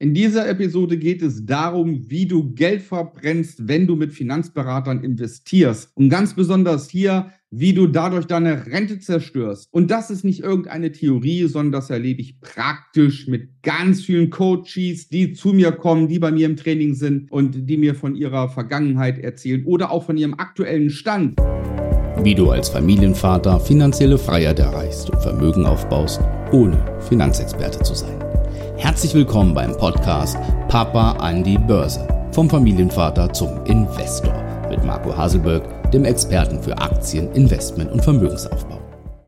In dieser Episode geht es darum, wie du Geld verbrennst, wenn du mit Finanzberatern investierst. Und ganz besonders hier, wie du dadurch deine Rente zerstörst. Und das ist nicht irgendeine Theorie, sondern das erlebe ich praktisch mit ganz vielen Coaches, die zu mir kommen, die bei mir im Training sind und die mir von ihrer Vergangenheit erzählen oder auch von ihrem aktuellen Stand. Wie du als Familienvater finanzielle Freiheit erreichst und Vermögen aufbaust, ohne Finanzexperte zu sein. Herzlich willkommen beim Podcast Papa an die Börse. Vom Familienvater zum Investor mit Marco Haselberg, dem Experten für Aktien, Investment und Vermögensaufbau.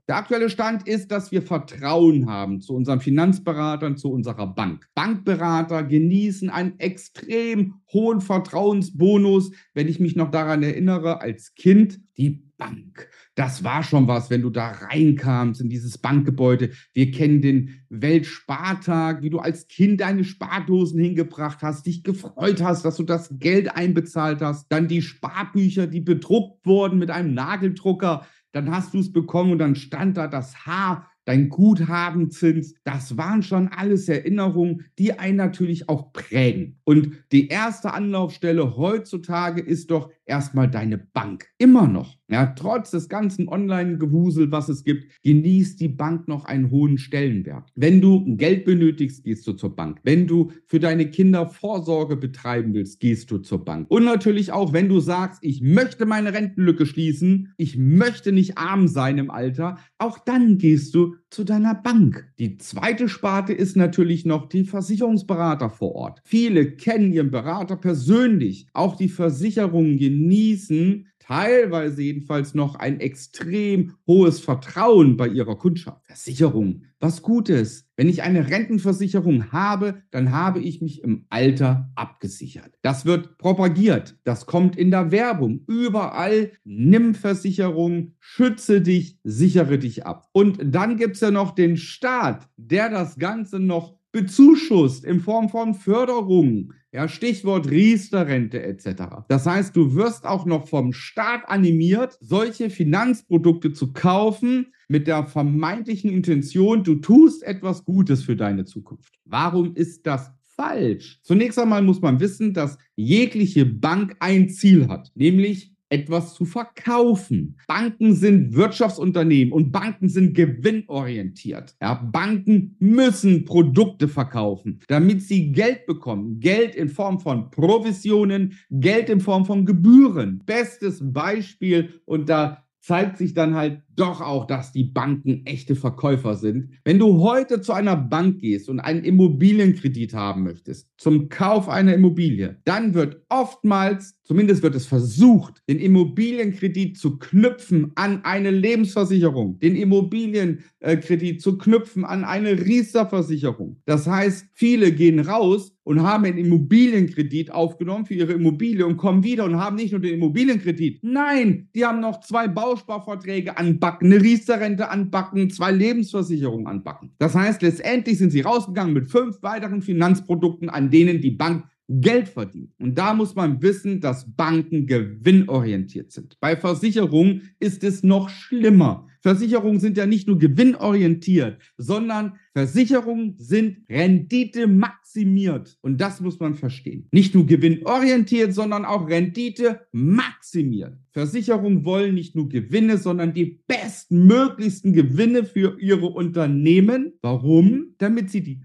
Der aktuelle Stand ist, dass wir Vertrauen haben zu unseren Finanzberatern, zu unserer Bank. Bankberater genießen einen extrem hohen Vertrauensbonus. Wenn ich mich noch daran erinnere, als Kind, die Bank. Das war schon was, wenn du da reinkamst in dieses Bankgebäude. Wir kennen den Weltspartag, wie du als Kind deine Spardosen hingebracht hast, dich gefreut hast, dass du das Geld einbezahlt hast. Dann die Sparbücher, die bedruckt wurden mit einem Nageldrucker. Dann hast du es bekommen und dann stand da das H dein Guthabenzins, das waren schon alles Erinnerungen, die einen natürlich auch prägen. Und die erste Anlaufstelle heutzutage ist doch erstmal deine Bank. Immer noch. Ja, trotz des ganzen Online-Gewusel, was es gibt, genießt die Bank noch einen hohen Stellenwert. Wenn du Geld benötigst, gehst du zur Bank. Wenn du für deine Kinder Vorsorge betreiben willst, gehst du zur Bank. Und natürlich auch, wenn du sagst, ich möchte meine Rentenlücke schließen, ich möchte nicht arm sein im Alter, auch dann gehst du zu deiner Bank. Die zweite Sparte ist natürlich noch die Versicherungsberater vor Ort. Viele kennen ihren Berater persönlich. Auch die Versicherungen genießen teilweise jedenfalls noch ein extrem hohes Vertrauen bei ihrer Kundschaft. Versicherung, was Gutes. Wenn ich eine Rentenversicherung habe, dann habe ich mich im Alter abgesichert. Das wird propagiert, das kommt in der Werbung. Überall, nimm Versicherung, schütze dich, sichere dich ab. Und dann gibt es ja noch den Staat, der das Ganze noch bezuschusst in Form von Förderungen. Ja, Stichwort Riester-Rente etc. Das heißt, du wirst auch noch vom Staat animiert, solche Finanzprodukte zu kaufen mit der vermeintlichen Intention, du tust etwas Gutes für deine Zukunft. Warum ist das falsch? Zunächst einmal muss man wissen, dass jegliche Bank ein Ziel hat, nämlich etwas zu verkaufen. Banken sind Wirtschaftsunternehmen und Banken sind gewinnorientiert. Ja, Banken müssen Produkte verkaufen, damit sie Geld bekommen. Geld in Form von Provisionen, Geld in Form von Gebühren. Bestes Beispiel und da zeigt sich dann halt doch auch, dass die Banken echte Verkäufer sind. Wenn du heute zu einer Bank gehst und einen Immobilienkredit haben möchtest, zum Kauf einer Immobilie, dann wird oftmals, zumindest wird es versucht, den Immobilienkredit zu knüpfen an eine Lebensversicherung, den Immobilienkredit zu knüpfen an eine Riester-Versicherung. Das heißt, viele gehen raus und haben einen Immobilienkredit aufgenommen für ihre Immobilie und kommen wieder und haben nicht nur den Immobilienkredit, nein, die haben noch zwei Bausparverträge an anbacken, eine Riester-Rente anbacken, zwei Lebensversicherungen anbacken. Das heißt, letztendlich sind sie rausgegangen mit fünf weiteren Finanzprodukten, an denen die Bank Geld verdient. Und da muss man wissen, dass Banken gewinnorientiert sind. Bei Versicherungen ist es noch schlimmer. Versicherungen sind ja nicht nur gewinnorientiert, sondern Versicherungen sind Rendite maximiert. Und das muss man verstehen. Nicht nur gewinnorientiert, sondern auch Rendite maximiert. Versicherungen wollen nicht nur Gewinne, sondern die bestmöglichsten Gewinne für ihre Unternehmen. Warum? Damit sie die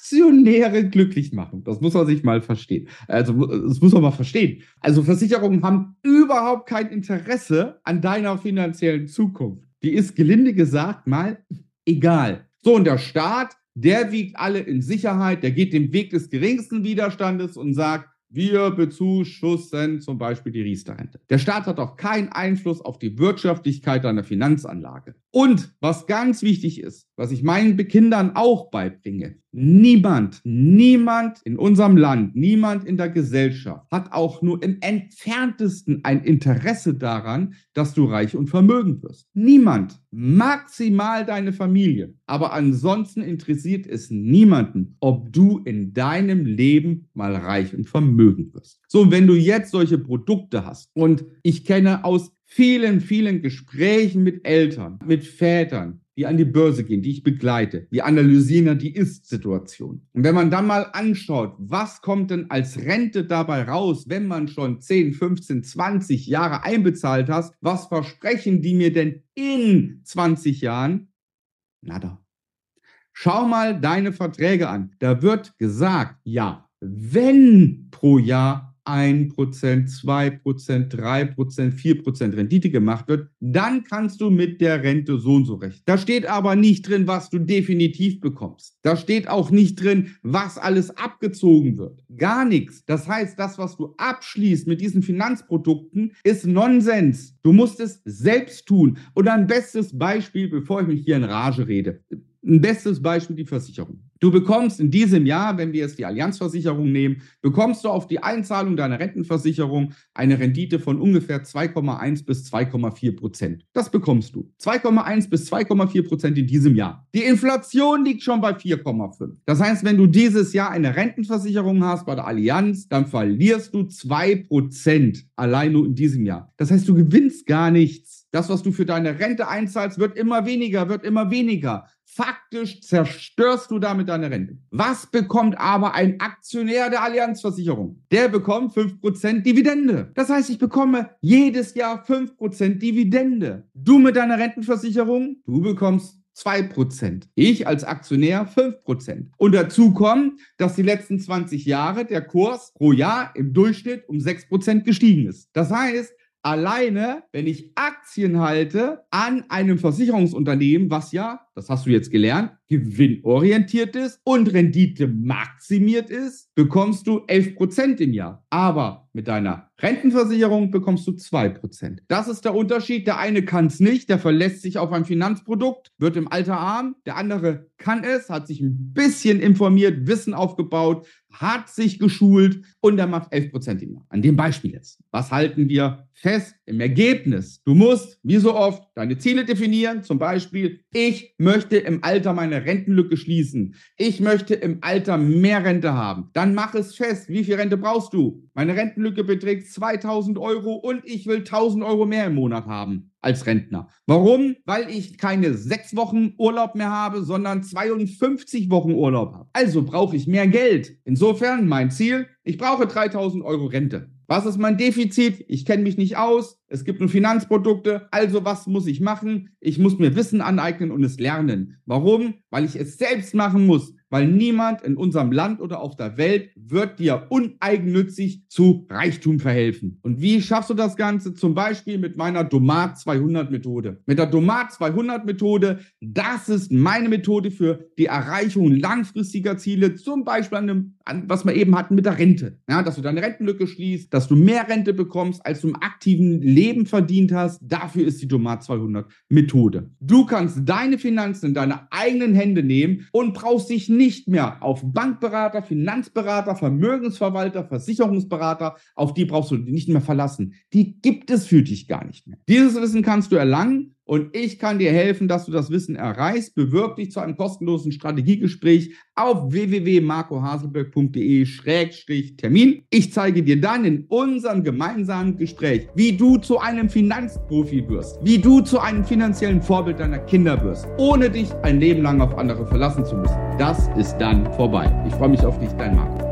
Aktionäre glücklich machen. Das muss man sich mal verstehen. Also, das muss man mal verstehen. Also, Versicherungen haben überhaupt kein Interesse an deiner finanziellen Zukunft. Die ist gelinde gesagt mal egal. So, und der Staat, der wiegt alle in Sicherheit, der geht den Weg des geringsten Widerstandes und sagt, wir bezuschussen zum Beispiel die Riester-Rente. Der Staat hat auch keinen Einfluss auf die Wirtschaftlichkeit deiner Finanzanlage. Und was ganz wichtig ist, was ich meinen Kindern auch beibringe, niemand, niemand in unserem Land, niemand in der Gesellschaft hat auch nur im entferntesten ein Interesse daran, dass du reich und vermögend wirst. Niemand, maximal deine Familie. Aber ansonsten interessiert es niemanden, ob du in deinem Leben mal reich und vermögend wirst. So, wenn du jetzt solche Produkte hast und ich kenne aus vielen, vielen Gesprächen mit Eltern, mit Vätern, die an die Börse gehen, die ich begleite, wir analysieren ja die Ist-Situation. Und wenn man dann mal anschaut, was kommt denn als Rente dabei raus, wenn man schon 10, 15, 20 Jahre einbezahlt hat, was versprechen die mir denn in 20 Jahren? Nada. Schau mal deine Verträge an. Da wird gesagt, ja, wenn pro Jahr 1%, 2%, 3%, 4% Rendite gemacht wird, dann kannst du mit der Rente so und so rechnen. Da steht aber nicht drin, was du definitiv bekommst. Da steht auch nicht drin, was alles abgezogen wird. Gar nichts. Das heißt, das, was du abschließt mit diesen Finanzprodukten, ist Nonsens. Du musst es selbst tun. Und ein bestes Beispiel, bevor ich mich hier in Rage rede. Ein bestes Beispiel die Versicherung. Du bekommst in diesem Jahr, wenn wir jetzt die Allianzversicherung nehmen, bekommst du auf die Einzahlung deiner Rentenversicherung eine Rendite von ungefähr 2,1 bis 2,4 Prozent. Das bekommst du. 2,1 bis 2,4 Prozent in diesem Jahr. Die Inflation liegt schon bei 4,5. Das heißt, wenn du dieses Jahr eine Rentenversicherung hast bei der Allianz, dann verlierst du 2 Prozent allein nur in diesem Jahr. Das heißt, du gewinnst gar nichts. Das, was du für deine Rente einzahlst, wird immer weniger, wird immer weniger. Faktisch zerstörst du damit deine Rente. Was bekommt aber ein Aktionär der Allianzversicherung? Der bekommt 5% Dividende. Das heißt, ich bekomme jedes Jahr 5% Dividende. Du mit deiner Rentenversicherung, du bekommst 2%. Ich als Aktionär 5%. Und dazu kommt, dass die letzten 20 Jahre der Kurs pro Jahr im Durchschnitt um 6% gestiegen ist. Das heißt, alleine, wenn ich Aktien halte an einem Versicherungsunternehmen, was ja, das hast du jetzt gelernt, gewinnorientiert ist und Rendite maximiert ist, bekommst du 11% im Jahr. Aber mit deiner Rentenversicherung bekommst du 2%. Das ist der Unterschied. Der eine kann es nicht, der verlässt sich auf ein Finanzprodukt, wird im Alter arm. Der andere kann es, hat sich ein bisschen informiert, Wissen aufgebaut, hat sich geschult und der macht 11% im Jahr. An dem Beispiel jetzt. Was halten wir fest im Ergebnis? Du musst, wie so oft, deine Ziele definieren. Zum Beispiel, ich möchte im Alter meine Rentenlücke schließen. Ich möchte im Alter mehr Rente haben. Dann mach es fest. Wie viel Rente brauchst du? Meine Rentenlücke beträgt 2000 Euro und ich will 1000 Euro mehr im Monat haben als Rentner. Warum? Weil ich keine sechs Wochen Urlaub mehr habe, sondern 52 Wochen Urlaub habe. Also brauche ich mehr Geld. Insofern mein Ziel, ich brauche 3000 Euro Rente. Was ist mein Defizit? Ich kenne mich nicht aus. Es gibt nur Finanzprodukte. Also was muss ich machen? Ich muss mir Wissen aneignen und es lernen. Warum? Weil ich es selbst machen muss weil niemand in unserem Land oder auf der Welt wird dir uneigennützig zu Reichtum verhelfen. Und wie schaffst du das Ganze? Zum Beispiel mit meiner Domat 200 Methode. Mit der Domat 200 Methode, das ist meine Methode für die Erreichung langfristiger Ziele, zum Beispiel an dem, an, was wir eben hatten mit der Rente. Ja, dass du deine Rentenlücke schließt, dass du mehr Rente bekommst, als du im aktiven Leben verdient hast. Dafür ist die Domat 200 Methode. Du kannst deine Finanzen in deine eigenen Hände nehmen und brauchst dich nicht nicht mehr auf Bankberater, Finanzberater, Vermögensverwalter, Versicherungsberater, auf die brauchst du nicht mehr verlassen. Die gibt es für dich gar nicht mehr. Dieses Wissen kannst du erlangen und ich kann dir helfen, dass du das Wissen erreichst. Bewirb dich zu einem kostenlosen Strategiegespräch auf www.marcohaselberg.de-termin. Ich zeige dir dann in unserem gemeinsamen Gespräch, wie du zu einem Finanzprofi wirst, wie du zu einem finanziellen Vorbild deiner Kinder wirst, ohne dich ein Leben lang auf andere verlassen zu müssen. Das ist dann vorbei. Ich freue mich auf dich, dein Marco.